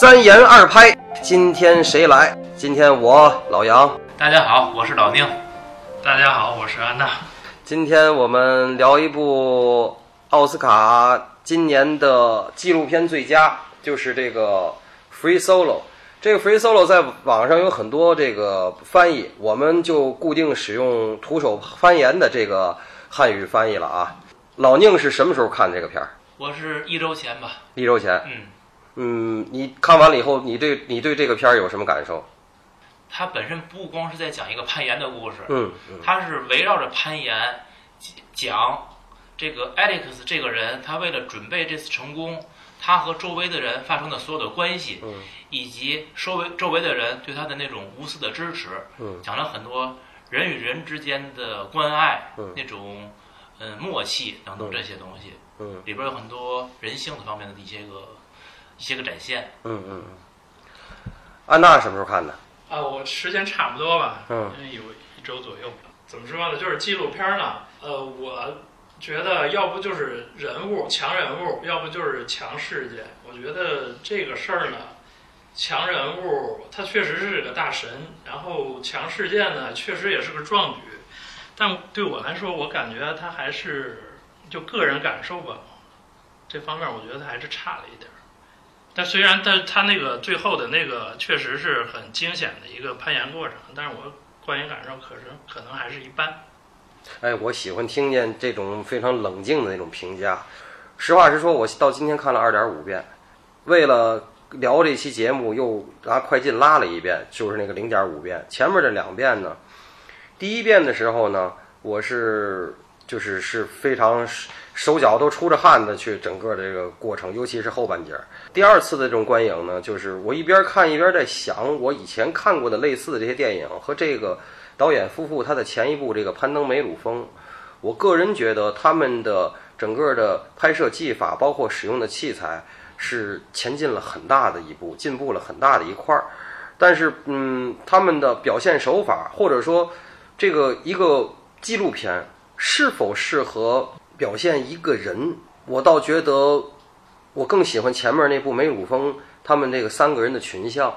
三言二拍，今天谁来？今天我老杨。大家好，我是老宁。大家好，我是安娜。今天我们聊一部奥斯卡今年的纪录片最佳，就是这个《Free Solo》。这个《Free Solo》在网上有很多这个翻译，我们就固定使用徒手翻言的这个汉语翻译了啊。老宁是什么时候看这个片儿？我是一周前吧。一周前。嗯嗯，你看完了以后，你对你对这个片儿有什么感受？它本身不光是在讲一个攀岩的故事，嗯，它是围绕着攀岩讲这个 Alex 这个人，他为了准备这次成功，他和周围的人发生的所有的关系，嗯，以及周围周围的人对他的那种无私的支持，嗯，讲了很多人与人之间的关爱，嗯，那种嗯默契等等这些东西，嗯，里边有很多人性的方面的一些个一些个展现，嗯嗯嗯。安娜什么时候看的？啊，我时间差不多吧，嗯，有一周左右。怎么说呢？就是纪录片呢，呃，我觉得要不就是人物强人物，要不就是强事件。我觉得这个事儿呢，强人物他确实是个大神，然后强事件呢，确实也是个壮举。但对我来说，我感觉他还是就个人感受吧，这方面我觉得他还是差了一点儿。但虽然他他那个最后的那个确实是很惊险的一个攀岩过程，但是我观影感受可是可能还是一般。哎，我喜欢听见这种非常冷静的那种评价。实话实说，我到今天看了二点五遍，为了聊这期节目，又拿快进拉了一遍，就是那个零点五遍。前面这两遍呢，第一遍的时候呢，我是就是是非常手脚都出着汗的去整个这个过程，尤其是后半截儿。第二次的这种观影呢，就是我一边看一边在想，我以前看过的类似的这些电影和这个导演夫妇他的前一部这个《攀登梅鲁峰》，我个人觉得他们的整个的拍摄技法，包括使用的器材，是前进了很大的一步，进步了很大的一块儿。但是，嗯，他们的表现手法，或者说这个一个纪录片是否适合表现一个人，我倒觉得。我更喜欢前面那部《梅鲁峰》，他们这个三个人的群像，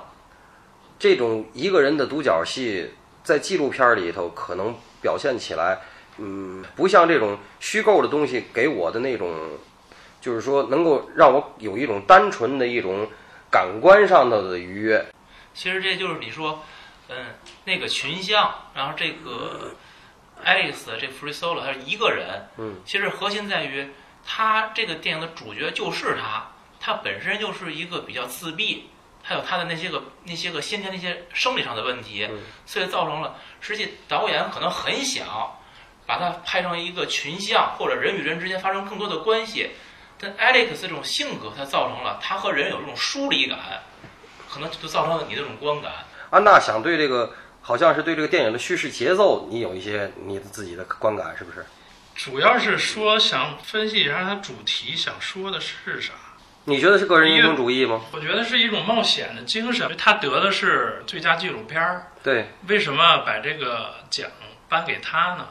这种一个人的独角戏，在纪录片里头可能表现起来，嗯，不像这种虚构的东西给我的那种，就是说能够让我有一种单纯的一种感官上头的愉悦。其实这就是你说，嗯，那个群像，然后这个 Alex 这 Free Solo 他是一个人，嗯，其实核心在于。他这个电影的主角就是他，他本身就是一个比较自闭，还有他的那些个那些个先天那些生理上的问题，所以造成了实际导演可能很想把它拍成一个群像或者人与人之间发生更多的关系，但 Alex 这种性格，它造成了他和人有这种疏离感，可能就造成了你这种观感。安娜想对这个，好像是对这个电影的叙事节奏，你有一些你的自己的观感，是不是？主要是说想分析一下它主题想说的是啥？你觉得是个人英雄主义吗？我觉得是一种冒险的精神。他得的是最佳纪录片儿，对，为什么把这个奖颁给他呢？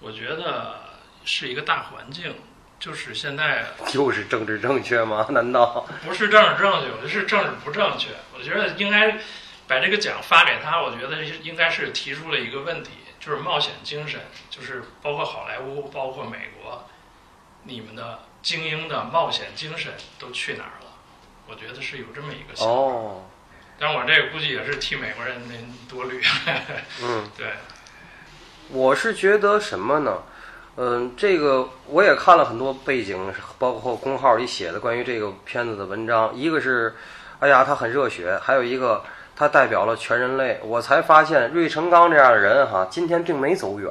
我觉得是一个大环境，就是现在就是政治正确吗？难道不是政治正确，是政治不正确？我觉得应该把这个奖发给他。我觉得应该是提出了一个问题。就是冒险精神，就是包括好莱坞，包括美国，你们的精英的冒险精神都去哪儿了？我觉得是有这么一个想法。哦，但我这个估计也是替美国人您多虑。嗯，对。我是觉得什么呢？嗯，这个我也看了很多背景，包括公号里写的关于这个片子的文章。一个是，哎呀，他很热血；还有一个。他代表了全人类，我才发现芮成钢这样的人哈，今天并没走远。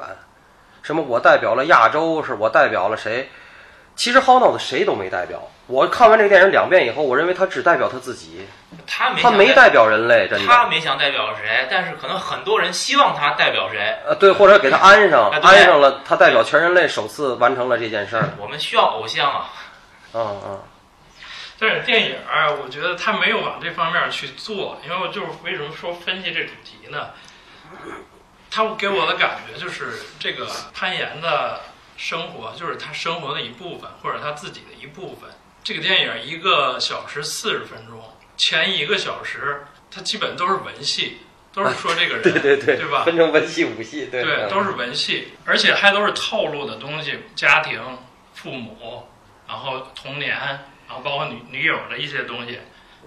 什么我代表了亚洲，是我代表了谁？其实好脑子谁都没代表。我看完这个电影两遍以后，我认为他只代表他自己。他没他没代表人类，真的。他没想代表谁，但是可能很多人希望他代表谁。呃，对，或者给他安上，安上了，他代表全人类，首次完成了这件事儿。我们需要偶像啊。嗯嗯。但是电影儿，我觉得他没有往这方面去做，因为我就是为什么说分析这主题呢？他给我的感觉就是这个攀岩的生活，就是他生活的一部分，或者他自己的一部分。这个电影一个小时四十分钟，前一个小时他基本都是文戏，都是说这个人，对对对，对吧分成文戏武戏，对对，嗯都是文戏，而且还都是套路的东西，家庭、父母，然后童年，然后包括女女友的一些东西，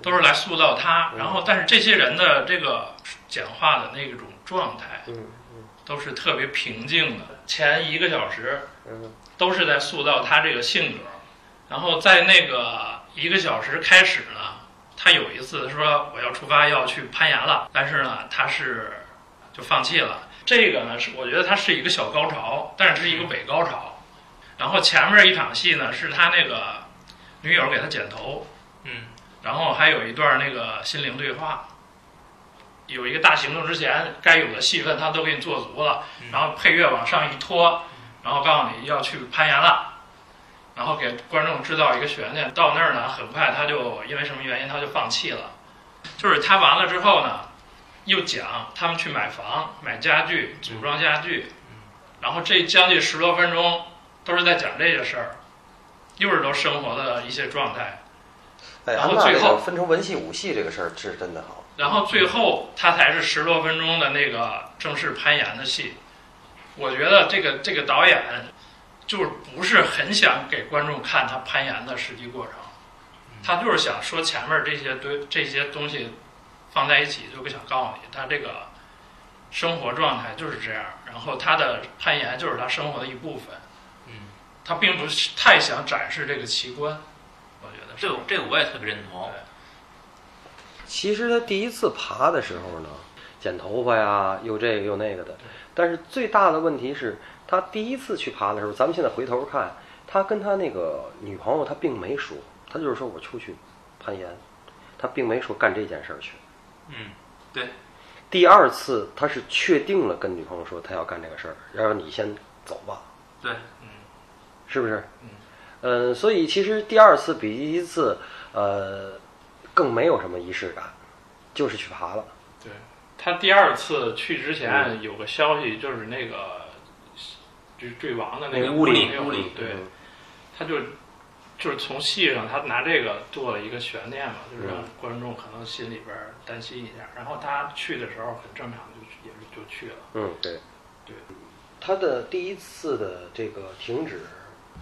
都是来塑造他。嗯然后，但是这些人的这个讲话的那种状态，嗯都是特别平静的。前一个小时嗯都是在塑造他这个性格，然后在那个一个小时开始呢，他有一次说我要出发要去攀岩了，但是呢他是就放弃了。这个呢是我觉得它是一个小高潮，但是是一个伪高潮。然后前面一场戏呢是他那个女友给他剪头，嗯。然后还有一段那个心灵对话，有一个大行动之前该有的戏份他都给你做足了，嗯。然后配乐往上一拖，然后告诉你要去攀岩了，然后给观众制造一个悬念。到那儿呢，很快他就因为什么原因他就放弃了，就是他完了之后呢，又讲他们去买房、买家具、组装家具，然后这将近十多分钟都是在讲这些事儿，又是都生活的一些状态。哎，然后最后分成文戏武戏这个事儿是真的好。然后最后他才是十多分钟的那个正式攀岩的戏。我觉得这个这个导演就是不是很想给观众看他攀岩的实际过程，他就是想说前面这些堆这些东西放在一起，就不想告诉你他这个生活状态就是这样，然后他的攀岩就是他生活的一部分。嗯，他并不是太想展示这个奇观，我觉得是这个这个我也特别认同。其实他第一次爬的时候呢，剪头发呀，又这个又那个的。但是最大的问题是他第一次去爬的时候，咱们现在回头看，他跟他那个女朋友他并没说，他就是说我出去攀岩，他并没说干这件事儿去。嗯，对第二次他是确定了跟女朋友说他要干这个事儿，然后你先走吧，对，嗯是不是？嗯。呃，所以其实第二次比第一次，呃，更没有什么仪式感，就是去爬了。对他第二次去之嗯前有个消息，就是那个坠坠亡的那个屋里那个屋里对，嗯他就就是从戏上他拿这个做了一个悬念嘛，就是让嗯观众可能心里边儿担心一下。然后他去的时候很正常，就也是就去了。嗯，对，对。他的第一次的这个停止，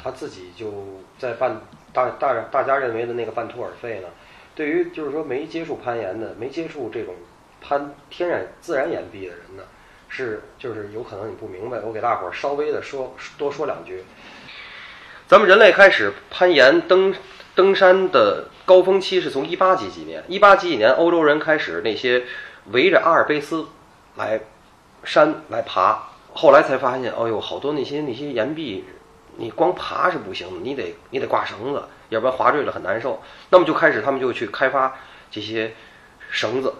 他自己就在半大大大家认为的那个半途而废呢。对于就是说没接触攀岩的、没接触这种攀天然自然岩壁的人呢，是就是有可能你不明白，我给大伙儿稍微的说多说两句。咱们人类开始攀岩登登山的高峰期是从一八几几年，一八几几年欧洲人开始那些围着阿尔卑斯来山来爬，后来才发现，哦呦，好多那些那些岩壁，你光爬是不行的，你得你得挂绳子，要不然滑坠了很难受。那么就开始他们就去开发这些绳子，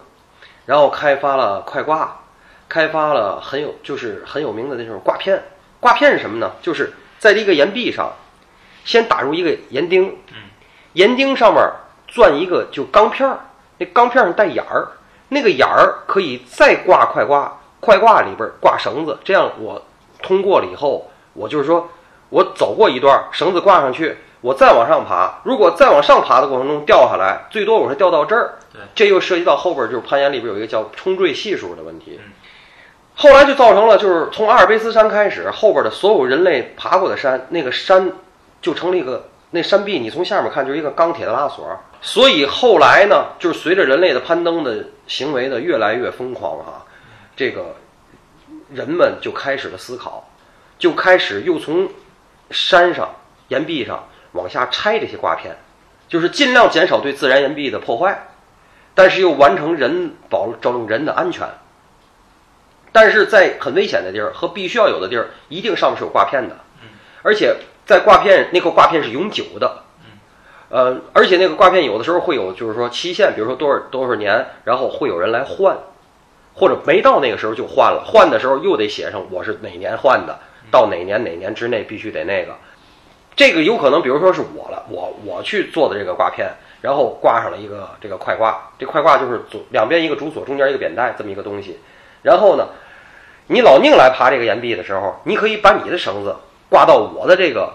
然后开发了快挂，开发了很有就是很有名的那种挂片。挂片是什么呢？就是在这个岩壁上，先打入一个岩钉，嗯，岩钉上面钻一个就钢片儿，那钢片上带眼儿，那个眼儿可以再挂快挂，快挂里边挂绳子，这样我通过了以后，我就是说我走过一段，绳子挂上去，我再往上爬，如果再往上爬的过程中掉下来，最多我是掉到这儿，对，这又涉及到后边就是攀岩里边有一个叫冲坠系数的问题嗯。后来就造成了，就是从阿尔卑斯山开始，后边的所有人类爬过的山，那个山就成了一个那山壁，你从下面看就是一个钢铁的拉锁。所以后来呢，就是随着人类的攀登的行为的越来越疯狂哈、这个人们就开始了思考，就开始又从山上岩壁上往下拆这些挂片，就是尽量减少对自然岩壁的破坏，但是又完成人保证人的安全。但是在很危险的地儿和必须要有的地儿，一定上面是有挂片的，而且在挂片那个挂片是永久的，呃，而且那个挂片有的时候会有就是说期限，比如说多少多少年，然后会有人来换，或者没到那个时候就换了，换的时候又得写上我是哪年换的，到哪年哪年之内必须得那个。这个有可能，比如说是我了，我我去做的这个挂片，然后挂上了一个这个快挂，这快挂就是左两边一个主锁，中间一个扁带这么一个东西。然后呢，你老宁来爬这个岩壁的时候，你可以把你的绳子挂到我的这个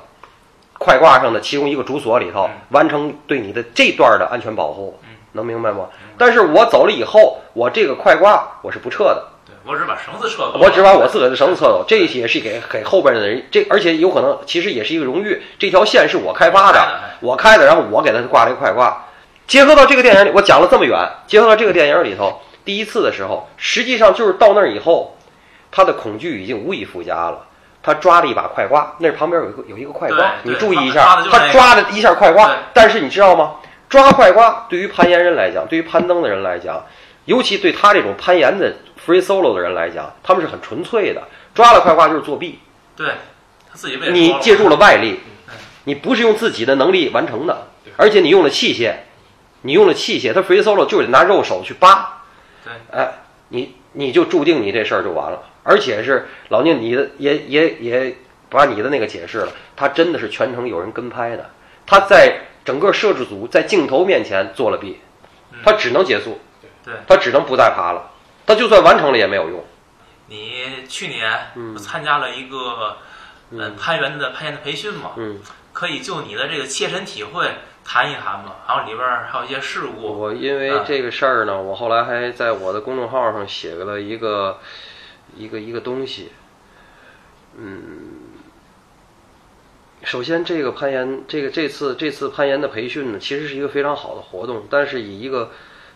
快挂上的其中一个主锁里头，完成对你的这段的安全保护。能明白吗？但是我走了以后，我这个快挂我是不撤的，对我只把绳子撤走，我只把我自个儿的绳子撤走，这也是给给后边的人，这而且有可能其实也是一个荣誉，这条线是我开发的，我开的，然后我给他挂了一快挂。结合到这个电影里，我讲了这么远，结合到这个电影里头，第一次的时候，实际上就是到那儿以后，他的恐惧已经无以复加了。他抓了一把快挂，那旁边有一个有一个快挂，你注意一下，他抓了一下快挂，但是你知道吗？抓快挂对于攀岩人来讲，对于攀登的人来讲，尤其对他这种攀岩的 free solo 的人来讲，他们是很纯粹的。抓了快挂就是作弊，对他自己被你借助了外力嗯，你不是用自己的能力完成的，而且你用了器械，你用了器械，他 free solo 就得拿肉手去扒，对，哎，你你就注定你这事儿就完了，而且是老聂，你的也也也把你的那个解释了，他真的是全程有人跟拍的，他在整个摄制组在镜头面前做了弊，他只能结束，对。他只能不再爬了，他就算完成了也没有用，你去年参加了一个呃攀岩的攀岩的培训嘛，嗯，可以就你的这个切身体会谈一谈嘛，然后里边还有一些事故，我因为这个事儿呢，我后来还在我的公众号上写了一个一个一个东西。嗯，首先这个攀岩，这个这次这次攀岩的培训呢，其实是一个非常好的活动，但是以一个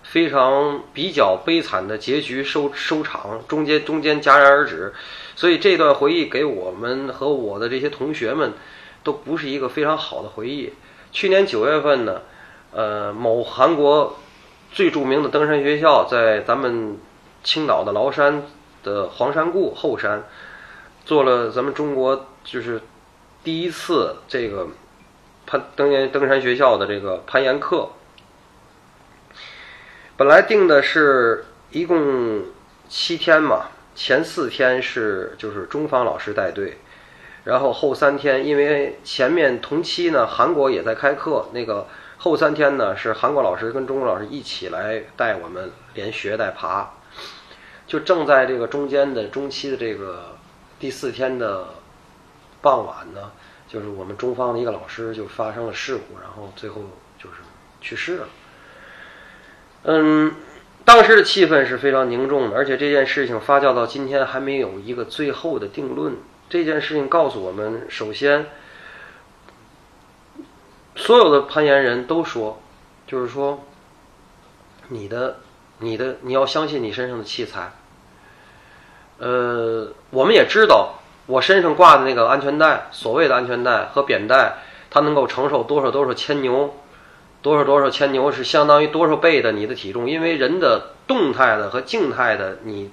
非常比较悲惨的结局收收场，中间中间戛然而止，所以这段回忆给我们和我的这些同学们都不是一个非常好的回忆。去年九月份呢，呃，某韩国最著名的登山学校在咱们青岛的崂山的黄山固后山做了咱们中国就是第一次这个攀登岩登山学校的这个攀岩课。本来定的是一共七天嘛，前四天是就是中方老师带队，然后后三天因为前面同期呢韩国也在开课，那个后三天呢是韩国老师跟中国老师一起来带我们连学带爬，就正在这个中间的中期的这个第四天的傍晚呢，就是我们中方的一个老师就发生了事故，然后最后就是去世了。嗯，当时的气氛是非常凝重的，而且这件事情发酵到今天还没有一个最后的定论。这件事情告诉我们，首先，所有的攀岩人都说，就是说，你的、你的，你要相信你身上的器材。呃，我们也知道，我身上挂的那个安全带，所谓的安全带和扁带，它能够承受多少多少千牛，多少多少千牛是相当于多少倍的你的体重，因为人的动态的和静态的你，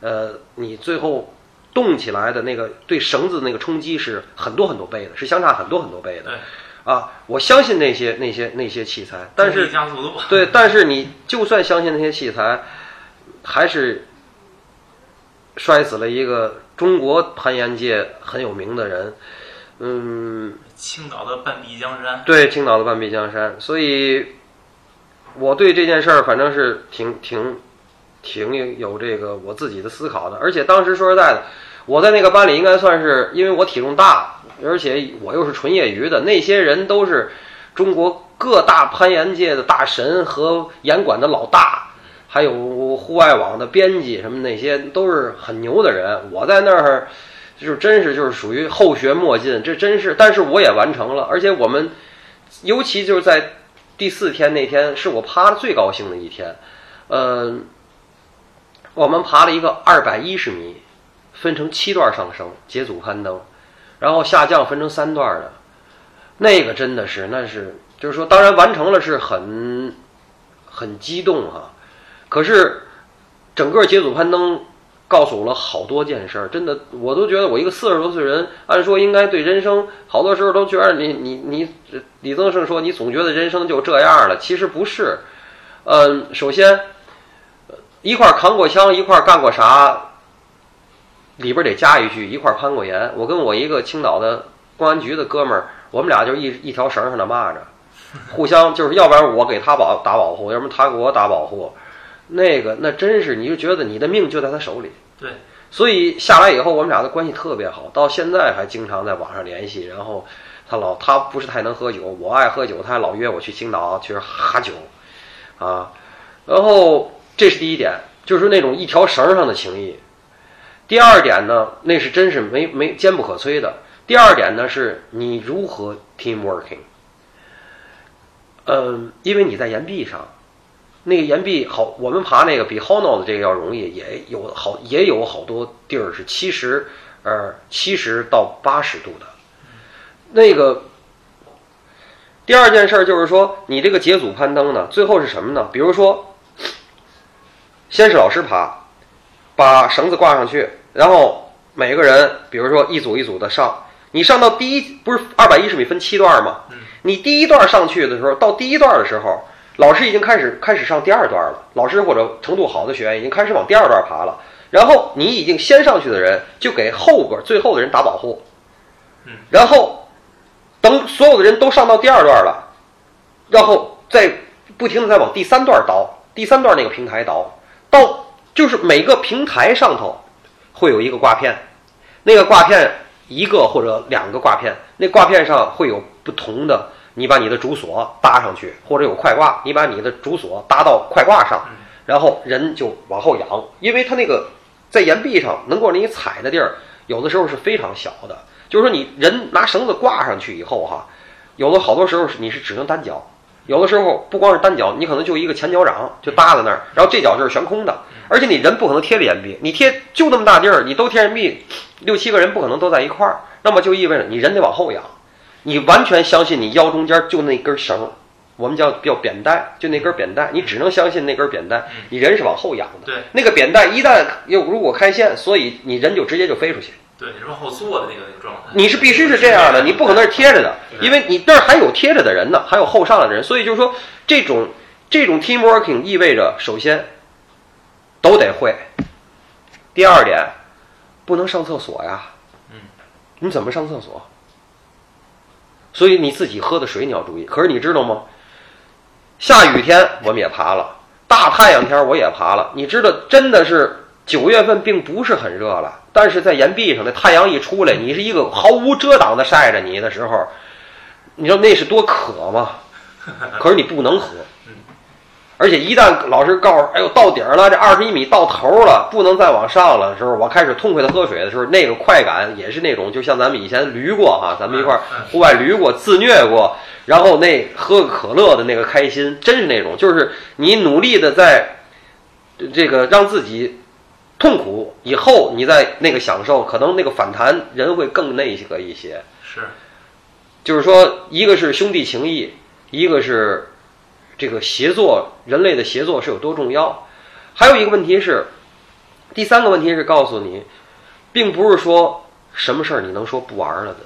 呃，你最后动起来的那个对绳子那个冲击是很多很多倍的，是相差很多很多倍的。对，啊，我相信那些那些那些器材，但是 对，但是你就算相信那些器材，还是摔死了一个中国攀岩界很有名的人。嗯，青岛的半壁江山，对，青岛的半壁江山。所以，我对这件事儿反正是挺挺挺有这个我自己的思考的。而且当时说实在的，我在那个班里应该算是，因为我体重大，而且我又是纯业余的，那些人都是中国各大攀岩界的大神和岩馆的老大，还有户外网的编辑什么那些都是很牛的人。我在那儿。就是真是就是属于后学莫进，这真是，但是我也完成了，而且我们，尤其就是在第四天那天，是我爬的最高兴的一天，嗯、我们爬了一个二百一十米，分成七段上升，节组攀登，然后下降分成三段的，那个真的是，那是就是说，当然完成了是很很激动哈、可是整个节组攀登。告诉我了好多件事儿，真的，我都觉得我一个四十多岁人，按说应该对人生，好多时候都觉得你你你，李增胜说你总觉得人生就这样了，其实不是。嗯，首先一块扛过枪，一块干过啥，里边得加一句一块攀过岩。我跟我一个青岛的公安局的哥们儿，我们俩就一一条绳上的蚂蚱，互相就是要不然我给他保打保护，要不然他给我打保护。那个那真是，你就觉得你的命就在他手里。对，所以下来以后，我们俩的关系特别好，到现在还经常在网上联系。然后他老他不是太能喝酒，我爱喝酒，他还老约我去青岛去哈酒。啊。然后这是第一点，就是那种一条绳上的情谊。第二点呢，那是真是没没坚不可摧的。第二点呢，是你如何 team working。嗯，因为你在岩壁上，那个岩壁好，我们爬那个比 Hono 的这个要容易，也有好也有好多地儿是七十呃七十到八十度的。那个第二件事儿就是说，你这个结组攀登呢，最后是什么呢？比如说，先是老师爬，把绳子挂上去，然后每个人，比如说一组一组的上。你上到第一不是二百一十米分七段吗？你第一段上去的时候，到第一段的时候，老师已经开始开始上第二段了。老师或者程度好的学员已经开始往第二段爬了。然后你已经先上去的人，就给后边最后的人打保护。然后等所有的人都上到第二段了，然后再不停的再往第三段倒，第三段那个平台倒，到就是每个平台上头会有一个挂片，那个挂片。一个或者两个挂片，那挂片上会有不同的。你把你的主锁搭上去，或者有快挂，你把你的主锁搭到快挂上，然后人就往后仰，因为它那个在岩壁上能够让你踩的地儿，有的时候是非常小的。就是说，你人拿绳子挂上去以后，哈，有的好多时候是你是只能单脚，有的时候不光是单脚，你可能就一个前脚掌就搭在那儿，然后这脚就是悬空的，而且你人不可能贴着岩壁，你贴就那么大地儿，你都贴岩壁。六七个人不可能都在一块儿，那么就意味着你人得往后仰，你完全相信你腰中间就那根绳，我们叫叫扁带，就那根扁带，你只能相信那根扁带，你人是往后仰的。对，那个扁带一旦又如果开线，所以你人就直接就飞出去。对，你是往后坐的那个状态。你是必须是这样的，你不可能是贴着的，因为你那儿还有贴着的人呢，还有后上来的人，所以就是说这种这种 team working 意味着首先都得会，第二点。不能上厕所呀，嗯，你怎么上厕所？所以你自己喝的水你要注意。可是你知道吗？下雨天我们也爬了，大太阳天我也爬了。你知道，真的是九月份并不是很热了，但是在岩壁上，那太阳一出来，你是一个毫无遮挡的晒着你的时候，你知道那是多渴吗？可是你不能喝。而且一旦老师告诉，哎呦到顶了，这二十一米到头了，不能再往上了的时候，我开始痛快的喝水的时候，那个快感也是那种，就像咱们以前驴过哈，咱们一块儿户外驴过，自虐过，然后那喝个可乐的那个开心，真是那种，就是你努力的在，这个让自己痛苦以后，你在那个享受，可能那个反弹人会更那个一些。是，就是说，一个是兄弟情谊，一个是。这个协作，人类的协作是有多重要？还有一个问题是，第三个问题是告诉你，并不是说什么事儿你能说不玩了的。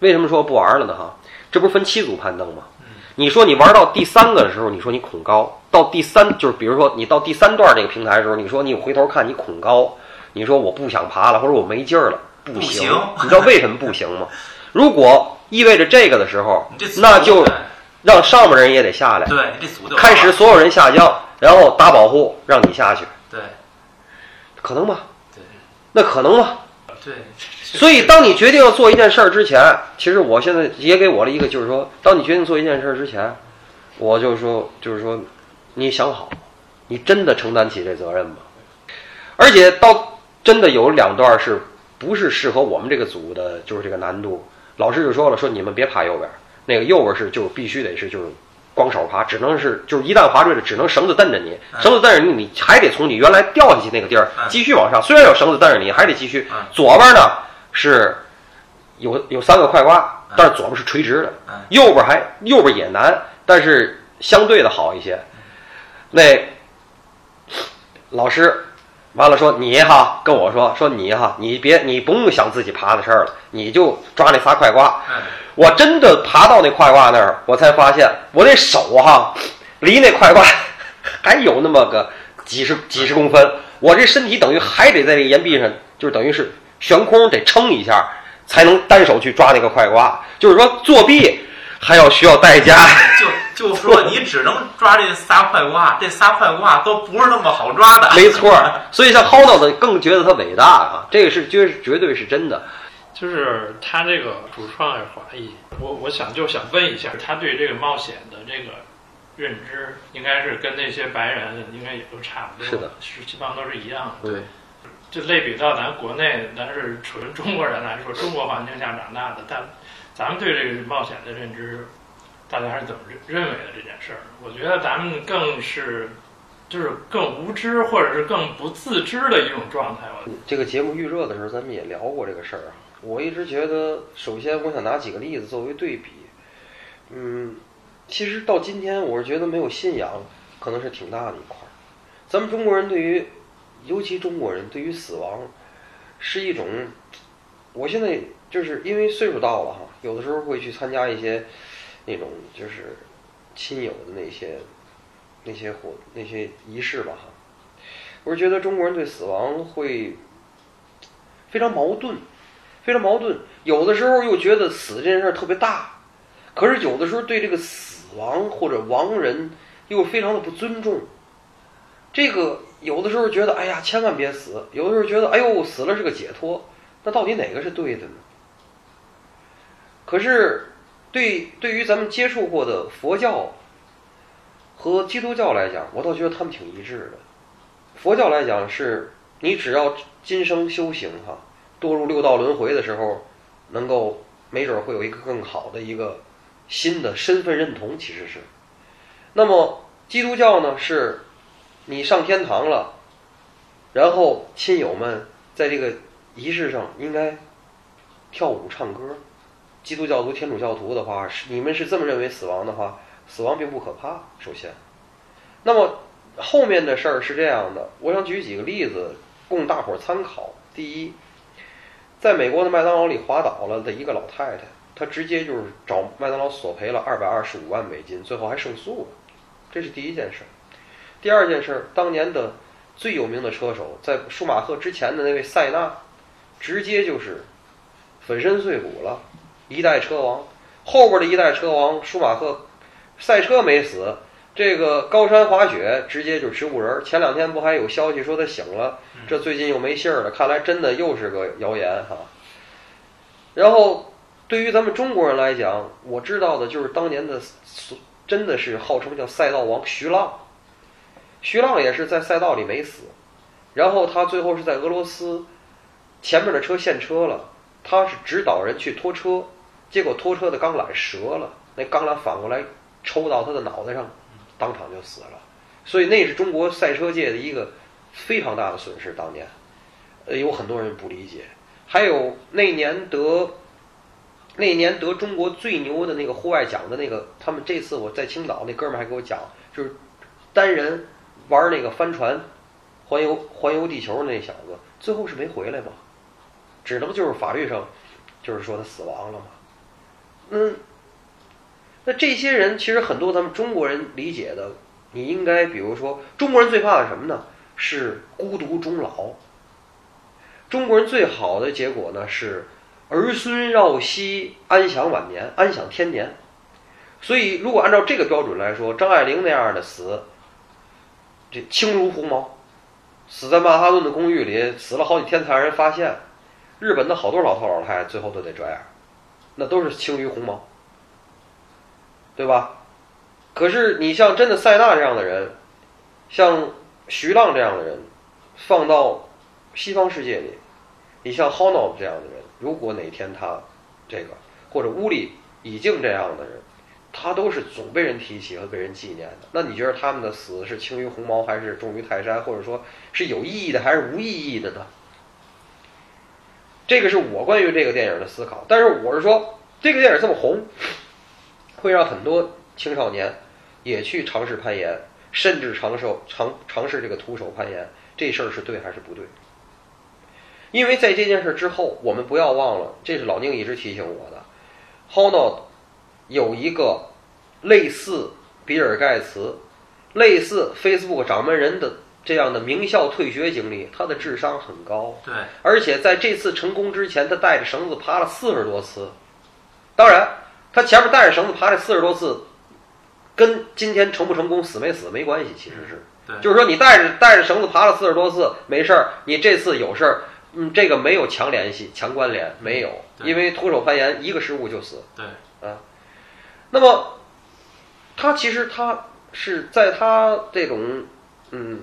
为什么说不玩了呢？哈，这不是分七组攀登吗？你说你玩到第三个的时候，你说你恐高，到第三就是比如说你到第三段这个平台的时候，你说你回头看你恐高，你说我不想爬了，或者我没劲儿了，不行。你知道为什么不行吗？如果意味着这个的时候，那就。让上面人也得下来，对，这组开始所有人下降，然后打保护，让你下去，对，可能吗？对，那可能吗？对，所以当你决定要做一件事儿之前，其实我现在也给我了一个，就是说，当你决定做一件事儿之前，我就说，就是说，你想好，你真的承担起这责任吗？而且到真的有两段是不是适合我们这个组的，就是这个难度，老师就说了，说你们别爬右边。那个右边是就必须得是就是光手爬，只能是就是一旦滑坠了，只能绳子蹬着你，绳子蹬着你，你还得从你原来掉下去那个地儿继续往上。虽然有绳子蹬着你，还得继续。左边呢是有有三个快挂，但是左边是垂直的，右边还右边也难，但是相对的好一些。那老师完了说你哈跟我说说你哈你别你不用想自己爬的事儿了，你就抓那仨快挂。我真的爬到那快挂那儿，我才发现我那手哈，离那快挂 还有那么个几十几十公分。我这身体等于还得在这岩壁上，就是等于是悬空得撑一下，才能单手去抓那个快挂。就是说作弊还要需要代价。就就说你只能抓这仨快挂，这仨快挂都不是那么好抓的。没错，所以像薅到的更觉得他伟大啊，这个是绝绝对是真的。就是他这个主创华裔，我我想就想问一下，他对这个冒险的这个认知应该是跟那些白人应该也都差不多，是的，是基本上都是一样的。对，就类比到咱国内，咱是纯中国人来说，中国环境下长大的，但咱们对这个冒险的认知，大家是怎么认认为的这件事儿？我觉得咱们更是就是更无知，或者是更不自知的一种状态。我这个节目预热的时候，咱们也聊过这个事儿啊。我一直觉得，首先我想拿几个例子作为对比。嗯，其实到今天，我是觉得没有信仰可能是挺大的一块儿。咱们中国人对于，尤其中国人对于死亡，是一种，我现在就是因为岁数到了哈，有的时候会去参加一些那种就是亲友的那些那些活那些仪式吧。我是觉得中国人对死亡会非常矛盾，非常矛盾。有的时候又觉得死这件事儿特别大，可是有的时候对这个死亡或者亡人又非常的不尊重。这个有的时候觉得哎呀千万别死，有的时候觉得哎呦死了是个解脱。那到底哪个是对的呢？可是对对于咱们接触过的佛教和基督教来讲，我倒觉得他们挺一致的。佛教来讲是，你只要今生修行哈，堕入六道轮回的时候，能够没准会有一个更好的一个新的身份认同，其实是。那么基督教呢，是你上天堂了，然后亲友们在这个仪式上应该跳舞唱歌。基督教徒、天主教徒的话，是你们是这么认为死亡的话，死亡并不可怕。首先，那么。后面的事儿是这样的，我想举几个例子供大伙儿参考。第一，在美国的麦当劳里滑倒了的一个老太太，她直接就是找麦当劳索赔了二百二十五万美金，最后还胜诉了。这是第一件事儿。第二件事儿，当年的最有名的车手，在舒马赫之前的那位塞纳，直接就是粉身碎骨了，一代车王。后边的一代车王舒马赫，赛车没死。这个高山滑雪直接就植物人儿。前两天不还有消息说他醒了，这最近又没信儿了，看来真的又是个谣言哈。然后对于咱们中国人来讲，我知道的就是当年的真的是号称叫赛道王徐浪，徐浪也是在赛道里没死，然后他最后是在俄罗斯前面的车陷车了，他是指导人去拖车，结果拖车的钢缆折了，那钢缆反过来抽到他的脑袋上。当场就死了，所以那是中国赛车界的一个非常大的损失。当年，呃，有很多人不理解。还有那年得那年得中国最牛的那个户外奖的那个，他们这次我在青岛那哥们还给我讲，就是单人玩那个帆船环游环游地球那小子，最后是没回来嘛，只能就是法律上就是说他死亡了嘛，嗯。那这些人其实很多，咱们中国人理解的，你应该比如说，中国人最怕的什么呢？是孤独终老。中国人最好的结果呢是儿孙绕膝，安享晚年，安享天年。所以，如果按照这个标准来说，张爱玲那样的死，这轻如鸿毛，死在曼哈顿的公寓里，死了好几天才让人发现。日本的好多老头老太太最后都得这样，那都是轻于鸿毛。对吧？可是你像真的塞纳这样的人，像徐浪这样的人，放到西方世界里，你像 Hono 这样的人，如果哪天他这个或者屋里已经这样的人，他都是总被人提起和被人纪念的。那你觉得他们的死是轻于鸿毛，还是重于泰山，或者说是有意义的，还是无意义的呢？这个是我关于这个电影的思考。但是我是说，这个电影这么红。会让很多青少年也去尝试攀岩，甚至尝受尝尝试这个徒手攀岩，这事儿是对还是不对？因为在这件事之后，我们不要忘了，这是老宁一直提醒我的。Hono 有一个类似比尔盖茨、类似 Facebook 掌门人的这样的名校退学经历，他的智商很高。对，而且在这次成功之前，他带着绳子爬了四十多次。当然。他前面带着绳子爬这四十多次，跟今天成不成功、死没死没关系。其实是，就是说你带着带着绳子爬了四十多次没事儿，你这次有事儿，嗯，这个没有强联系、强关联，没有，因为徒手攀岩一个失误就死。对，啊，那么他其实他是在他这种嗯，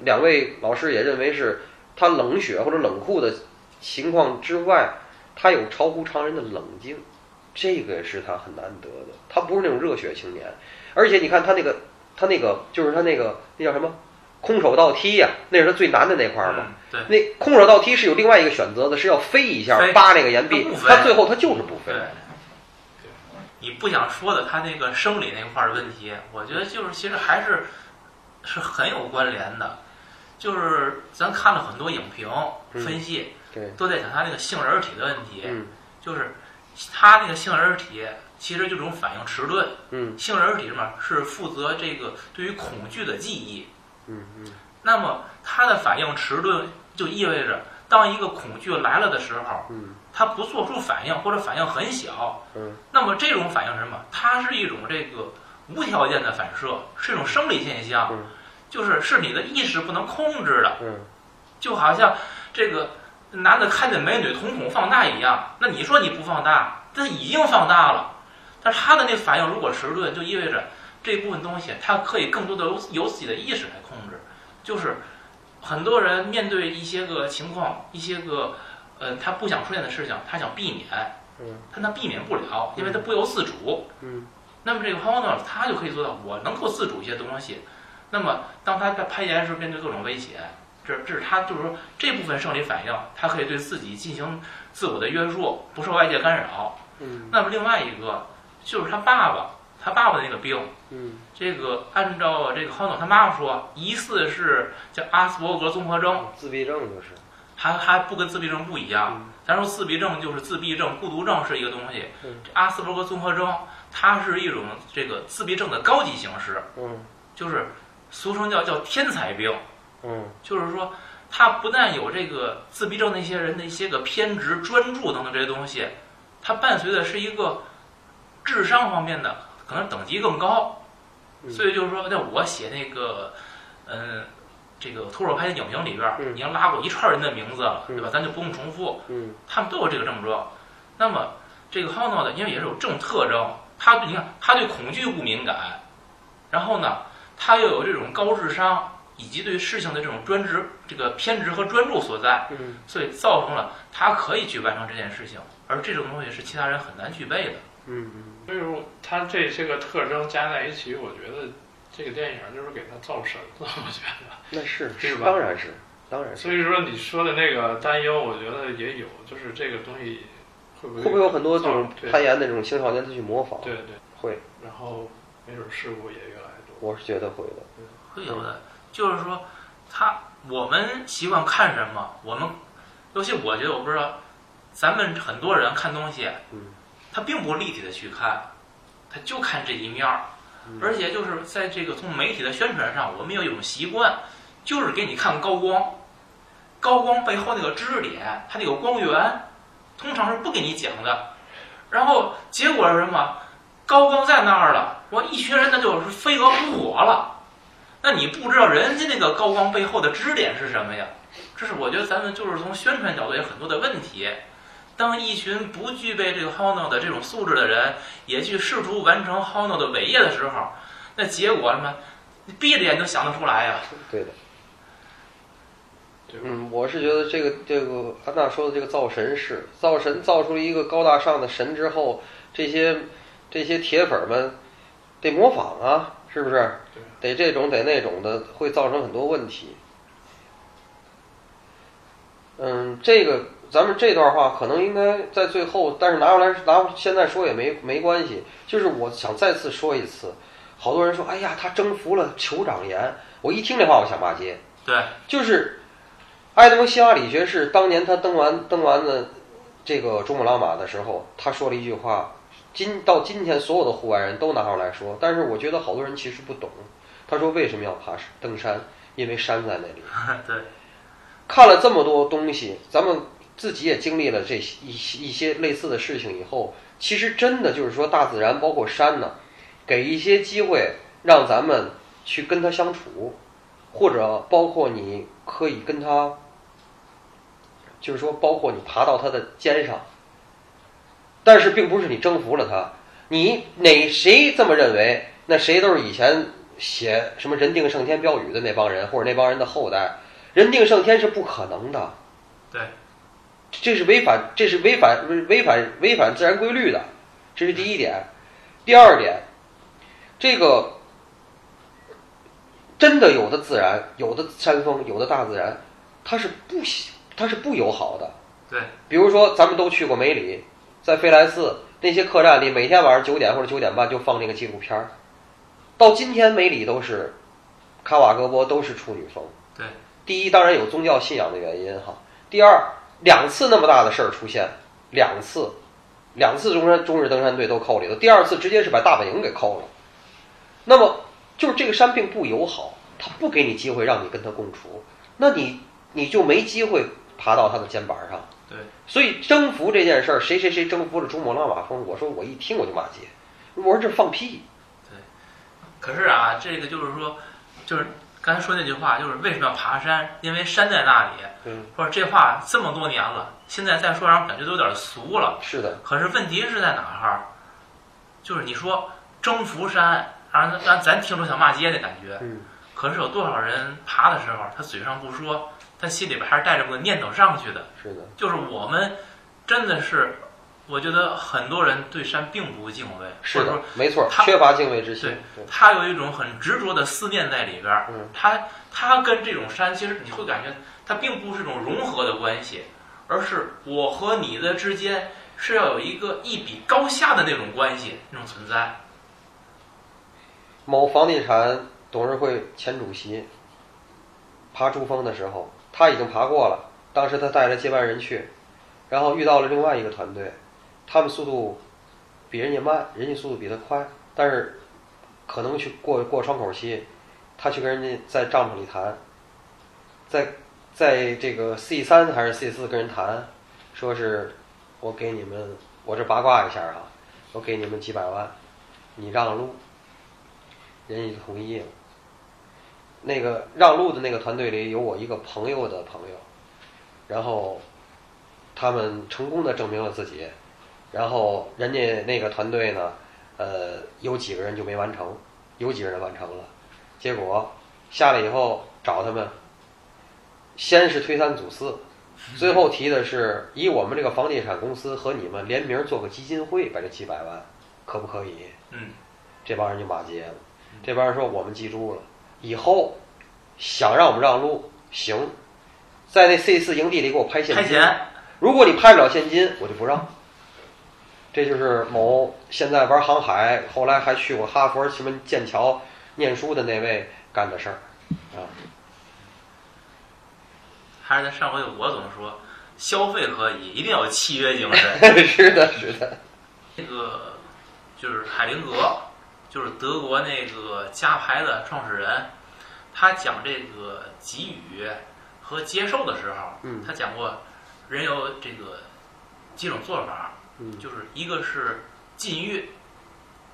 两位老师也认为是他冷血或者冷酷的情况之外，他有超乎常人的冷静，这个是他很难得的。他不是那种热血青年，而且你看他那个他那个就是他那个那叫什么空手道踢呀、那是他最难的那块儿嘛。嗯对那空手道踢是有另外一个选择的，是要飞一下飞扒那个岩壁他最后他就是不飞对。你不想说的他那个生理那块儿的问题，我觉得就是其实还是是很有关联的。就是咱看了很多影评嗯。分析，对，都在讲他那个杏仁体的问题。嗯。就是他那个杏仁体其实就这种反应迟钝，嗯。杏仁体什么是负责这个对于恐惧的记忆。嗯嗯。那么他的反应迟钝，就意味着当一个恐惧来了的时候，嗯。它不做出反应或者反应很小，嗯。那么这种反应是什么？它是一种这个无条件的反射，是一种生理现象，嗯就是是你的意识不能控制的，嗯就好像这个男的看见美女瞳孔放大一样。那你说你不放大，他已经放大了，但是他的那反应如果迟钝，就意味着这部分东西他可以更多的由由自己的意识来控制。就是很多人面对一些个情况，一些个呃他不想出现的事情，他想避免，嗯但他避免不了，因为他不由自主。嗯那么这个 Honor 他就可以做到，我能够自主一些东西。那么当他在攀岩时面对各种威胁，这这是他就是说这部分生理反应，他可以对自己进行自我的约束，不受外界干扰。嗯那么另外一个就是他爸爸，他爸爸的那个病，嗯这个按照这个 Honor 他妈妈说，疑似是叫阿斯伯格综合征，自闭症就是。还还不跟自闭症不一样。嗯咱说自闭症就是自闭症、孤独症是一个东西嗯，这阿斯伯格综合征它是一种这个自闭症的高级形式，嗯就是俗称叫叫天才病，嗯就是说他不但有这个自闭症那些人的一些个偏执、专注等等这些东西，他伴随的是一个智商方面的可能等级更高，嗯所以就是说，那我写那个，嗯。这个徒手拍的影评里边已经拉过一串人的名字了，嗯对吧？咱就不用重复。嗯他们都有这个症状。那么这个 Hono 呢，因为也是有这种特征，他对你看他对恐惧不敏感，然后呢，他又有这种高智商以及对事情的这种专职、这个偏执和专注所在，嗯所以造成了他可以去完成这件事情，而这种东西是其他人很难具备的。嗯所以说他这些个特征加在一起，我觉得这个电影就是给他造神了，我觉得。那是 是吧当然是，当然是。所以说你说的那个担忧，我觉得也有，就是这个东西会不会会不会有很多这种攀岩的这种青少年他去模仿？对对，会，然后没准事故也越来越多。我是觉得会的。会有的，就是说他我们习惯看什么，我们尤其我觉得我不知道，咱们很多人看东西，嗯。他并不立体的去看，他就看这一面儿，嗯。而且就是在这个从媒体的宣传上，我们有一种习惯，就是给你看高光，高光背后那个知识点，它那个光源，通常是不给你讲的，然后结果是什么？高光在那儿了，我一群人那就是飞蛾扑火了。那你不知道人家那个高光背后的支点是什么呀？这是我觉得咱们就是从宣传角度有很多的问题。当一群不具备这个 Hono 的这种素质的人，也去试图完成 Hono 的伟业的时候，那结果什么？你闭着眼都想得出来呀。对的。对？嗯，我是觉得这个这个安娜说的这个造神是造神造出了一个高大上的神之后，这些这些铁粉们得模仿啊，是不是？得这种得那种的，会造成很多问题。嗯，这个咱们这段话可能应该在最后，但是拿出来拿现在说也没没关系。就是我想再次说一次，好多人说，哎呀，他征服了酋长岩。我一听这话，我想骂街。对，就是埃德蒙·希拉里爵士当年他登完登完了这个珠穆朗玛的时候，他说了一句话，今到今天所有的户外人都拿上来说，但是我觉得好多人其实不懂。他说为什么要爬登山？因为山在那里。对，看了这么多东西，咱们自己也经历了这些一些一些类似的事情以后，其实真的就是说，大自然包括山呢，给一些机会让咱们去跟它相处，或者包括你可以跟它，就是说，包括你爬到它的肩上，但是并不是你征服了他，你哪谁这么认为，那谁都是以前写什么“人定胜天”标语的那帮人，或者那帮人的后代，“人定胜天”是不可能的。对，这是违反，这是违反违反违反自然规律的，这是第一点。第二点，这个真的有的自然，有的山峰，有的大自然，它是不，它是不友好的。对，比如说咱们都去过梅里，在飞来寺那些客栈里，每天晚上九点或者九点半就放那个纪录片儿。到今天梅里都是卡瓦格波都是处女峰。对，第一当然有宗教信仰的原因哈。第二，两次那么大的事儿出现，两次，两次中山中日登山队都扣里头，第二次直接是把大本营给扣了。那么就是这个山并不友好，他不给你机会让你跟他共处，那你你就没机会爬到他的肩膀上。对，所以征服这件事儿，谁谁谁征服了珠穆朗玛峰，我说我一听我就骂街，我说这放屁。对可是啊，这个就是说，就是刚才说那句话，就是为什么要爬山？因为山在那里。嗯，或者这话这么多年了，现在再说让人感觉都有点俗了。是的，可是问题是在哪儿？就是你说征服山，让让咱听着想骂街的感觉。嗯，可是有多少人爬的时候，他嘴上不说，他心里边还是带着个念头上去的。是的，就是我们真的是，我觉得很多人对山并不敬畏，是的没错，他缺乏敬畏之心。对，他有一种很执着的思念在里边儿。嗯他他跟这种山，其实你会感觉它并不是一种融合的关系，而是我和你的之间是要有一个一比高下的那种关系，那种存在。某房地产董事会前主席爬珠峰的时候，他已经爬过了，当时他带着接班人去，然后遇到了另外一个团队，他们速度比人家慢，人家速度比他快，但是可能去过过窗口期，他去跟人家在帐篷里谈，在在这个 C 三还是 C 四跟人谈，说是我给你们，我这八卦一下哈，我给你们几百万，你让路。人家就同意了。那个让路的那个团队里有我一个朋友的朋友，然后他们成功的证明了自己，然后人家那个团队呢，呃，有几个人就没完成，有几个人完成了，结果下来以后找他们，先是推三阻四，最后提的是以我们这个房地产公司和你们联名做个基金会，把这几百万可不可以？嗯，这帮人就骂街了。这帮人说我们记住了，以后想让我们让路行，在那 C 四营地里给我拍现金。如果你拍不了现金，我就不让。这就是某现在玩航海，后来还去过哈佛、什么剑桥念书的那位干的事儿啊。还是在上回我总说，消费可以，一定要有契约精神。是的，是的。那个就是海灵格，就是德国那个加牌的创始人，他讲这个给予和接受的时候，嗯他讲过人有这个几种做法，嗯就是一个是禁欲，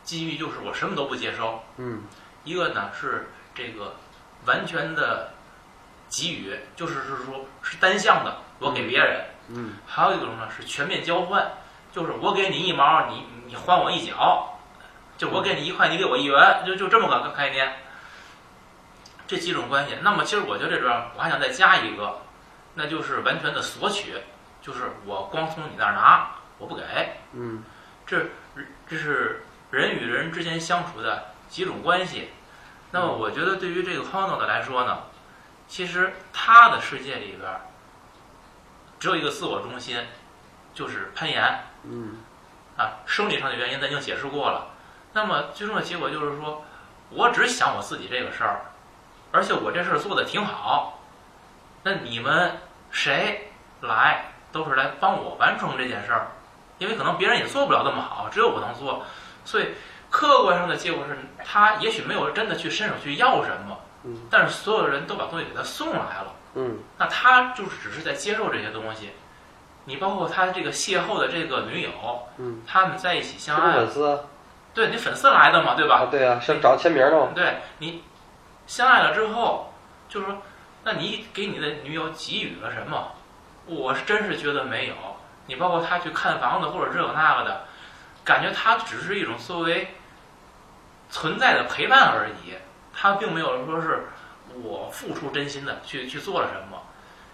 禁欲就是我什么都不接收；嗯。一个呢是这个完全的给予，就是是说是单向的，我给别人；嗯。还有一种呢是全面交换，就是我给你一毛，你你还我一角，就我给你一块，你给我一元，就就这么个概念。这几种关系，那么其实我觉得这边我还想再加一个，那就是完全的索取，就是我光从你那儿拿，我不给。嗯这这是人与人之间相处的几种关系。那么我觉得对于这个 Hono 的来说呢，其实他的世界里边只有一个自我中心，就是攀岩嗯啊，生理上的原因咱已经解释过了。那么最终的结果就是说，我只想我自己这个事儿，而且我这事儿做的挺好。那你们谁来都是来帮我完成这件事儿，因为可能别人也做不了那么好，只有我能做。所以客观上的结果是他也许没有真的去伸手去要什么，嗯但是所有人都把东西给他送来了。嗯那他就是只是在接受这些东西。你包括他这个邂逅的这个女友，嗯，他们在一起相爱？对你粉丝来的嘛，对吧？啊，对啊，是找签名的嘛？对你相爱了之后，就是说，那你给你的女友给予了什么？我是真是觉得没有。你包括他去看房子或者这个那个的，感觉他只是一种作为存在的陪伴而已。他并没有说是我付出真心的去去做了什么。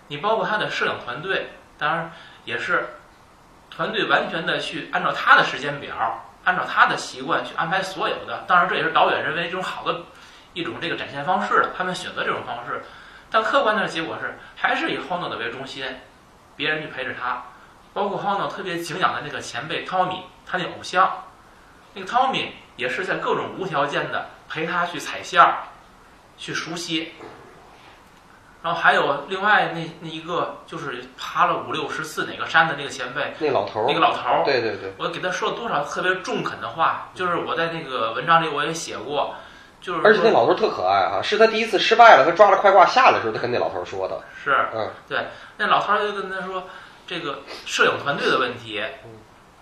你包括他的摄影团队，当然也是团队完全的去按照他的时间表，按照他的习惯去安排所有的。当然，这也是导演认为这种好的一种这个展现方式了，他们选择这种方式。但客观的结果是，还是以 Hono 的为中心，别人去陪着他。包括 Hono 特别敬仰的那个前辈 Tommy，他那偶像，那个 Tommy 也是在各种无条件的陪他去踩线儿，去熟悉。然后还有另外那那一个就是爬了五六十次哪个山的那个前辈，那老头儿，那个老头儿，对对对，我给他说了多少特别中肯的话，就是我在那个文章里我也写过，就是而且那老头儿特可爱啊，是他第一次失败了，他抓了快挂下来的时候，他跟那老头儿说的，是嗯。对，那老头儿就跟他说这个摄影团队的问题，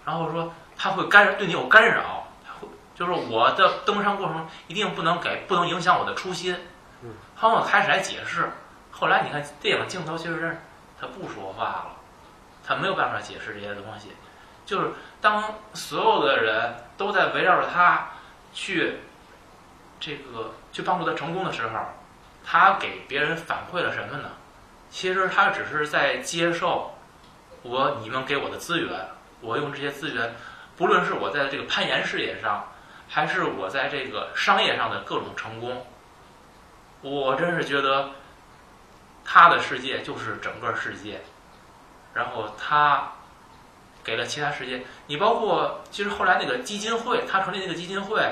然后说他会干对你有干扰，他会就是我的登山过程一定不能给不能影响我的初心。嗯，他们开始来解释，后来你看电影镜头其实他不说话了，他没有办法解释这些东西，就是当所有的人都在围绕着他去这个去帮助他成功的时候，他给别人反馈了什么呢？其实他只是在接受我你们给我的资源，我用这些资源，不论是我在这个攀岩事业上，还是我在这个商业上的各种成功，我真是觉得他的世界就是整个世界，然后他给了其他世界，你包括其实后来那个基金会，他成立那个基金会，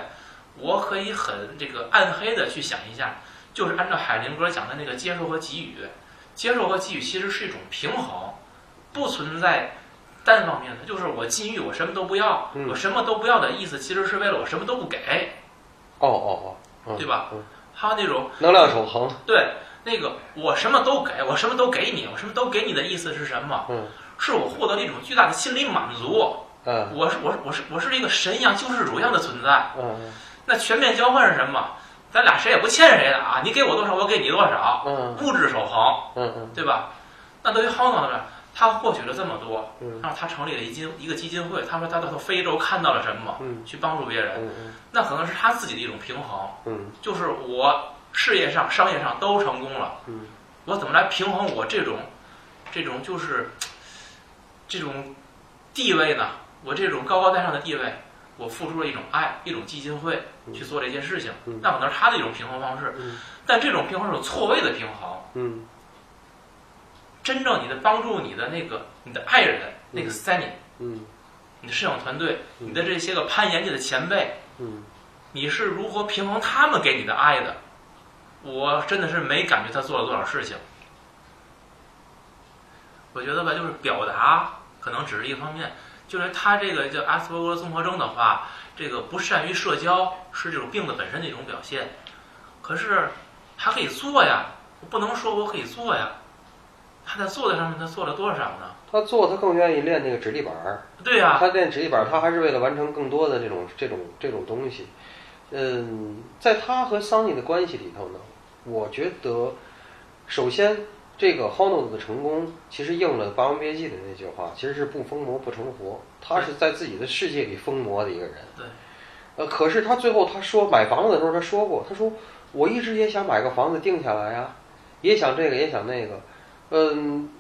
我可以很这个暗黑的去想一下，就是按照海灵格讲的那个接受和给予，接受和给予其实是一种平衡，不存在单方面的，就是我禁欲，我什么都不要，嗯我什么都不要的意思，其实是为了我什么都不给，哦哦哦，嗯对吧嗯。还有那种能量守恒，对那个我什么都给，我什么都给你，我什么都给你的意思是什么？嗯是我获得了一种巨大的心理满足。嗯我是我是我是我是一个神一样救世主一样的存在。嗯那全面交换是什么？咱俩谁也不欠谁的啊！你给我多少，我给你多少，嗯物质守恒，嗯嗯对吧？那对于 h o n o 呢，他获取了这么多，嗯然后他成立了一金一个基金会。他说他到非洲看到了什么，嗯去帮助别人，嗯那可能是他自己的一种平衡，嗯就是我事业上、商业上都成功了，嗯我怎么来平衡我这种这种就是这种地位呢？我这种高高在上的地位，我付出了一种爱，一种基金会去做这件事情嗯，那可能是他的一种平衡方式。嗯但这种平衡是有错位的平衡。嗯真正你的帮助你的那个你的爱人，那个 Sunny，嗯你的摄影团队，嗯你的这些个攀岩界的前辈，嗯你是如何平衡他们给你的爱的？我真的是没感觉他做了多少事情。我觉得吧，就是表达可能只是一方面，就是他这个叫阿斯伯格综合征的话，这个不善于社交是这种病的本身的一种表现。可是他可以做呀，我不能说我可以做呀。他在做的上面，他做了多少呢？他做他更愿意练那个直立板儿，对呀、他练直立板儿，他还是为了完成更多的这种这种这种东西。嗯，在他和桑尼的关系里头呢，我觉得，首先这个 Hono 的成功其实应了《霸王别姬》的那句话，其实是不疯魔不成活。他是在自己的世界里疯魔的一个人。对。呃，可是他最后他说买房子的时候，他说过，他说我一直也想买个房子定下来呀，也想这个也想那个，嗯。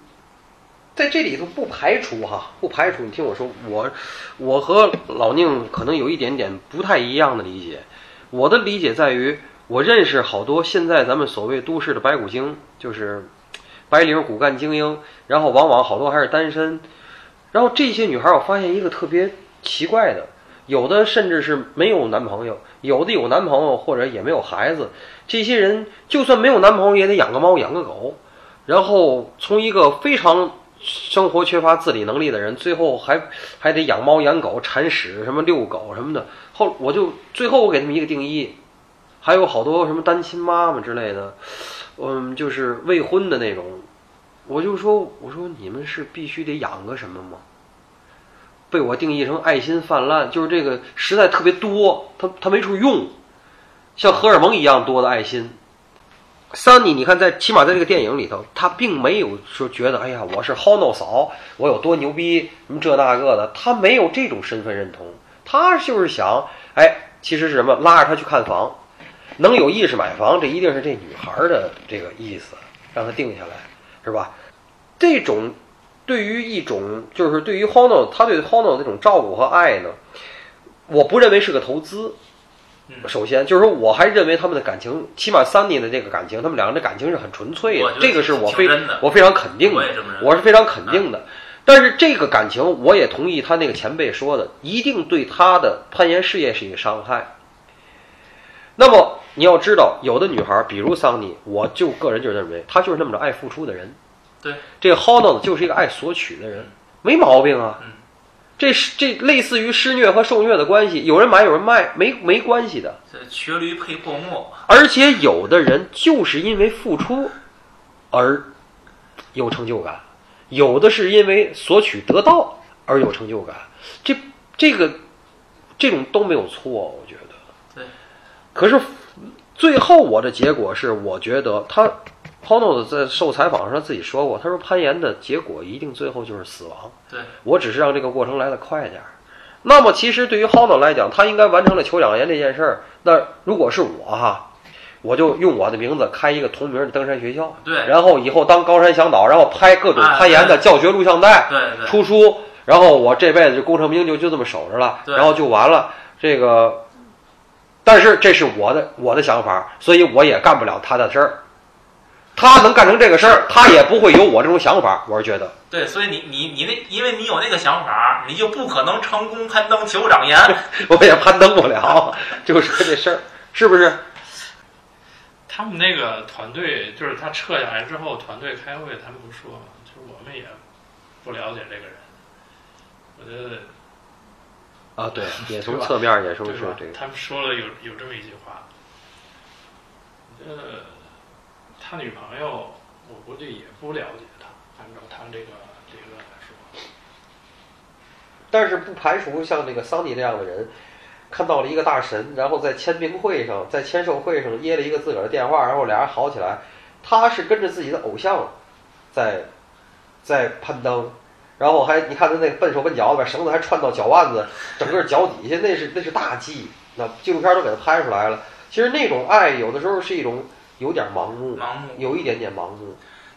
在这里头不排除哈，不排除你听我说，我我和老宁可能有一点点不太一样的理解。我的理解在于，我认识好多现在咱们所谓都市的白骨精，就是白领骨干精英，然后往往好多还是单身。然后这些女孩，我发现一个特别奇怪的，有的甚至是没有男朋友，有的有男朋友或者也没有孩子。这些人就算没有男朋友，也得养个猫养个狗，然后从一个非常生活缺乏自理能力的人，最后还还得养猫养狗、铲屎什么遛狗什么的。后我就最后我给他们一个定义，还有好多什么单亲妈妈之类的，嗯，就是未婚的那种。我就说，我说你们是必须得养个什么吗？被我定义成爱心泛滥，就是这个实在特别多，他他没处用，像荷尔蒙一样多的爱心。桑尼，你看在起码在这个电影里头，他并没有说觉得，哎呀，我是 Hono 嫂，我有多牛逼，什么这那个的，他没有这种身份认同，他就是想，哎，其实是什么，拉着他去看房，能有意识买房，这一定是这女孩儿的这个意思，让他定下来，是吧？这种对于一种就是对于 Hono，他对 Hono 这种照顾和爱呢，我不认为是个投资。嗯首先就是说，我还认为他们的感情，起码 Sunny 的这个感情，他们两个人的感情是很纯粹的，这个是我非我非常肯定的我是非常肯定的。但是这个感情，我也同意他那个前辈说的，一定对他的攀岩事业是一个伤害。那么你要知道，有的女孩，比如桑尼，我就个人就认为她就是那么着爱付出的人。对，这个 Hono 就是一个爱索取的人，没毛病啊。嗯这是这类似于施虐和受虐的关系，有人买有人卖，没没关系的。这瘸驴配破墨，而且有的人就是因为付出而有成就感，有的是因为索取得到而有成就感。这这个这种都没有错，我觉得。对。可是最后我的结果是，我觉得他 Hono 在受采访上自己说过，他说攀岩的结果一定最后就是死亡。对，我只是让这个过程来得快点儿。那么其实对于 Hono 来讲，他应该完成了求奖岩这件事儿。那如果是我哈，我就用我的名字开一个同名的登山学校，对然后以后当高山向导，然后拍各种哎攀岩的教学录像带，对对，出书，然后我这辈子就功成名就就这么守着了，对然后就完了。这个，但是这是我的我的想法，所以我也干不了他的事儿。他能干成这个事儿，他也不会有我这种想法。我是觉得，对，所以你你你那，因为你有那个想法，你就不可能成功攀登酋长岩。我也攀登不了，就是这事儿，是不是？他们那个团队，就是他撤下来之后，团队开会，他们不说嘛，就是我们也不了解这个人。我觉得，啊，对，也从侧面也说对吧？说这个，他们说了有有这么一句话，呃，他女朋友，我估计也不了解他，按照他这个理论来说，但是不排除像那个桑尼那样的人，看到了一个大神，然后在签名会上，在签售会上掖了一个自个儿的电话，然后俩人好起来，他是跟着自己的偶像在在攀登，然后还你看他那个笨手笨脚的，把绳子还串到脚腕子，整个脚底下，那是那是大忌，那纪录片都给他拍出来了。其实那种爱有的时候是一种有点盲目，盲目，有一点点盲目。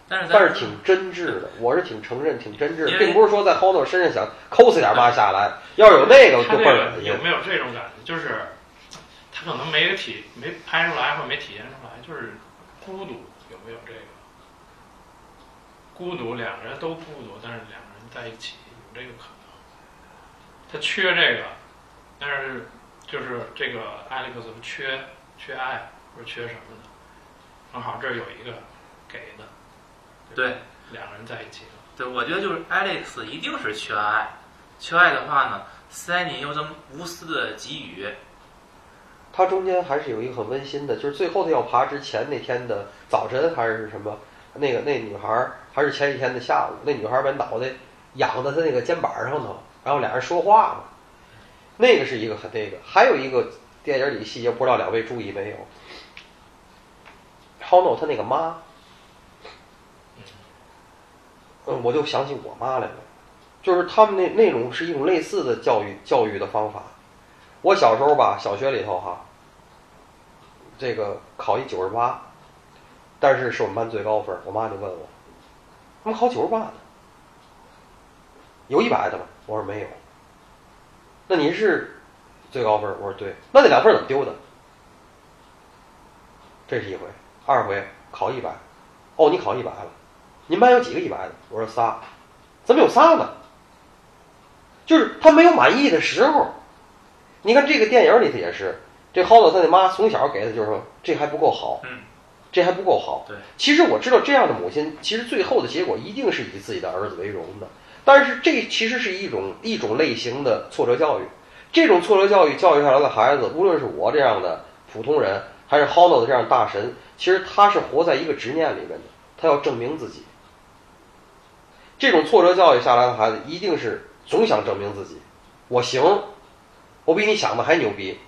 但是但是挺真挚的，我是挺承认挺真挚的，并不是说在 Hono 身上想抠死点嘛下来，要是有那个就倍儿恶心个有。没有这种感觉？就是他可能没体没拍出来，或者没体现出来，就是孤独，有没有这个？孤独，两个人都孤独，但是两个人在一起有这个可能。他缺这个，但是就是这个 Alex 缺缺爱或者缺什么的，正好这儿有一个给的，对两个人在一起。对，我觉得就是 Alex 一定是缺爱，缺爱的话呢，Sunny 又这么无私的给予，它中间还是有一个很温馨的，就是最后他要爬之前那天的早晨还是什么，那个那女孩儿还是前几天的下午，那女孩儿把脑袋仰在他那个肩膀上头，然后俩人说话嘛，那个是一个很那个，还有一个电影里细节，不知道两位注意没有？Hono 他那个妈，嗯，我就想起我妈来了，就是他们那那种是一种类似的教育教育的方法。我小时候吧，小学里头哈，这个考一九十八，但是是我们班最高分。我妈就问我，怎么考九十八呢？有一百的吗？我说没有。那你是最高分？我说对。那那两分怎么丢的？这是一回，二回考一百，哦，你考一百了，你们班有几个一百的？我说仨，怎么有仨呢？就是他没有满意的时候。你看这个电影里头也是，这 h o 他那妈从小给他就是说这还不够好，嗯，这还不够好。对，其实我知道这样的母亲，其实最后的结果一定是以自己的儿子为荣的。但是这其实是一种一种类型的挫折教育，这种挫折教育教育下来的孩子，无论是我这样的普通人，还是 h o n 的这样大神，其实他是活在一个执念里面的，他要证明自己。这种挫折教育下来的孩子，一定是总想证明自己，我行。我比你想的还牛逼，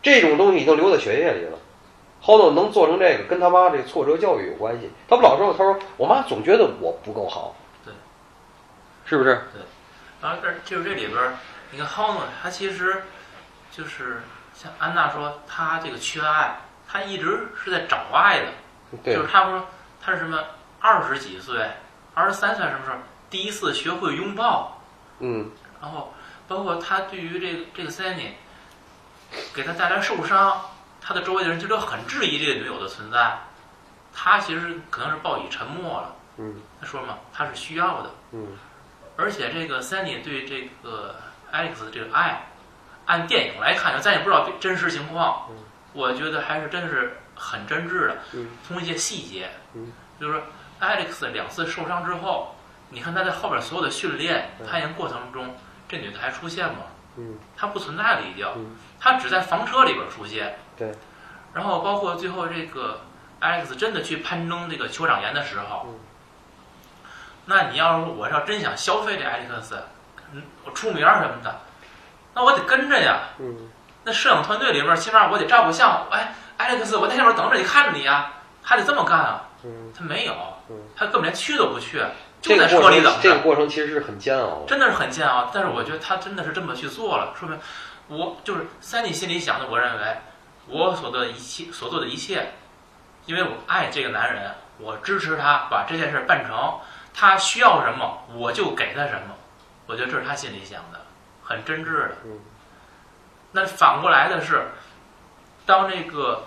这种东西已经留在血液里了。后头能做成这个，跟他妈这个挫折教育有关系。他不老说，他说我妈总觉得我不够好，对，是不是？对然后这就是这里边，你看 h o n 他其实就是像安娜说，他这个缺爱，他一直是在找爱的。对就是她说他是什么二十几岁、二十三岁什么时候第一次学会拥抱，嗯然后包括他对于这个这个 Sunny 给他带来受伤，他的周围的人就都很质疑这个女友的存在。他其实可能是报以沉默了。嗯他说嘛，他是需要的。嗯而且这个 Sunny 对这个 Alex 的这个爱，按电影来看，咱也不知道真实情况，嗯我觉得还是真是很真挚的。嗯从一些细节，嗯就是说 Alex 两次受伤之后，你看他在后边所有的训练、嗯攀岩过程中，这女的还出现吗？嗯她不存在了，已经嗯，她只在房车里边出现。对。然后包括最后这个 Alex 真的去攀登这个酋长岩的时候，嗯那你要是说我要真想消费这 Alex，嗯，我出名儿什么的，那我得跟着呀。嗯那摄影团队里边，起码我得照个相，哎，Alex，我在下面等着你，看着你呀，还得这么干啊。嗯，他没有嗯，他根本连去都不去，就在车里等着，这个过程其实是很煎熬。真的是很煎熬。但是我觉得他真的是这么去做了，说明我就是三弟心里想的，我认为我所做的一切所做的一切，因为我爱这个男人，我支持他把这件事办成，他需要什么我就给他什么，我觉得这是他心里想的，很真挚的。嗯那反过来的是，当这个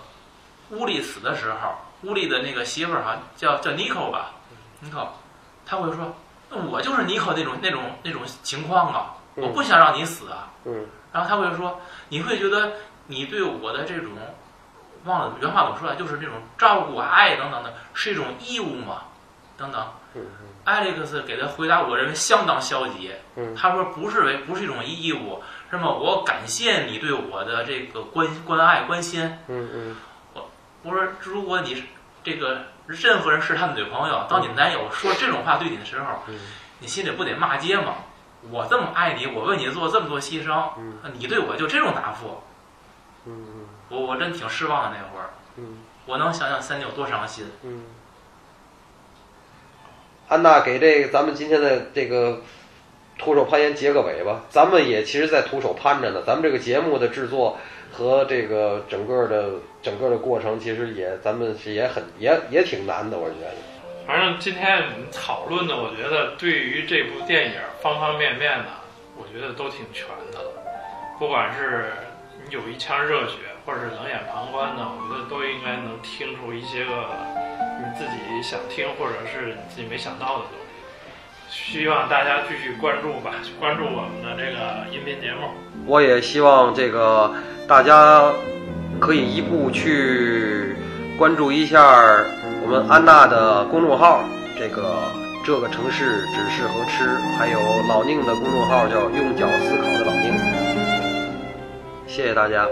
乌力死的时候，乌力的那个媳妇儿好像叫叫尼寇吧，尼寇，他会说，我就是尼寇那种那种那种情况啊，嗯我不想让你死啊。嗯然后他会说，你会觉得你对我的这种，忘了原话怎么说来，就是这种照顾啊、爱等等的，是一种义务吗？等等。嗯艾利克斯给他回答，我认为相当消极。嗯他说不是为不是一种义务，什么我感谢你对我的这个关关爱关心。嗯嗯我说如果你是这个任何人是他的女朋友，当你男友说这种话对你的时候，嗯你心里不得骂街吗？我这么爱你，我为你做这么多牺牲，嗯你对我就这种答复，嗯我我真挺失望的那会儿。嗯我能想想三弟有多伤心。嗯。安娜给这个咱们今天的这个徒手攀岩结个尾吧。咱们也其实，在徒手攀着呢。咱们这个节目的制作和这个整个的整个的过程，其实也咱们是也很也也挺难的，我觉得。反正今天我们讨论的，我觉得对于这部电影方方面面的，我觉得都挺全的。不管是你有一腔热血，或者是冷眼旁观的，我觉得都应该能听出一些个你自己想听，或者是你自己没想到的东西。希望大家继续关注吧，关注我们的这个音频节目。我也希望这个大家可以一步去关注一下我们安娜的公众号，这个这个城市只适合吃，还有老宁的公众号叫用脚思考的老宁。谢谢大家。